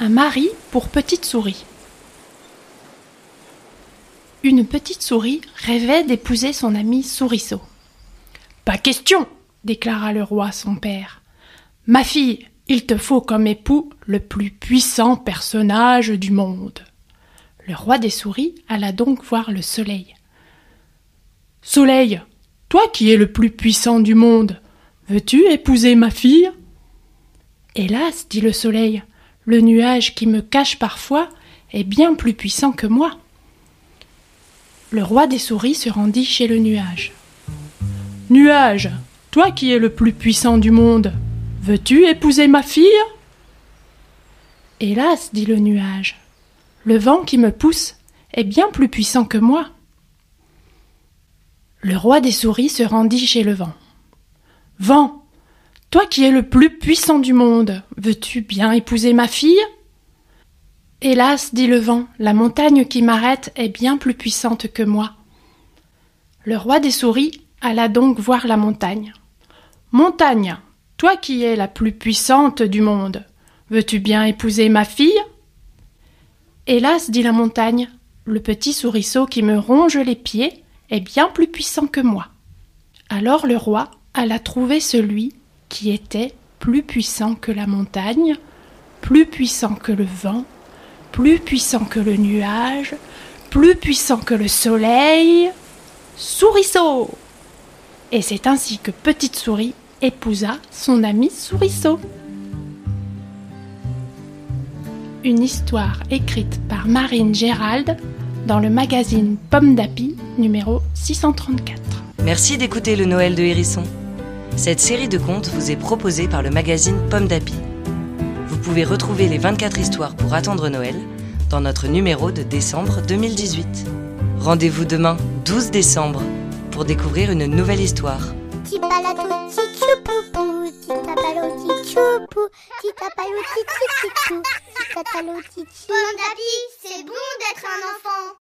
Un mari pour petite souris. Une petite souris rêvait d'épouser son ami Souriceau. Pas question, déclara le roi son père. Ma fille, il te faut comme époux le plus puissant personnage du monde. Le roi des souris alla donc voir le soleil. Soleil, toi qui es le plus puissant du monde, veux-tu épouser ma fille? Hélas, dit le soleil, le nuage qui me cache parfois est bien plus puissant que moi. Le roi des souris se rendit chez le nuage. Nuage, toi qui es le plus puissant du monde, veux-tu épouser ma fille? Hélas, dit le nuage, le vent qui me pousse est bien plus puissant que moi. Le roi des souris se rendit chez le vent. Vent, toi qui es le plus puissant du monde, veux-tu bien épouser ma fille? Hélas, dit le vent, la montagne qui m'arrête est bien plus puissante que moi. Le roi des souris alla donc voir la montagne. Montagne, toi qui es la plus puissante du monde, veux-tu bien épouser ma fille? Hélas, dit la montagne, le petit souriceau qui me ronge les pieds est bien plus puissant que moi. Alors le roi alla trouver celui qui était plus puissant que la montagne, plus puissant que le vent, plus puissant que le nuage, plus puissant que le soleil. Souriceau Et c'est ainsi que Petite Souris épousa son ami Souriceau. Une histoire écrite par Marine Gérald dans le magazine Pomme d'Api numéro 634. Merci d'écouter le Noël de Hérisson. Cette série de contes vous est proposée par le magazine Pomme d'Api. Vous pouvez retrouver les 24 histoires pour attendre Noël dans notre numéro de décembre 2018. Rendez-vous demain, 12 décembre, pour découvrir une nouvelle histoire. Pomme c'est bon d'être un enfant.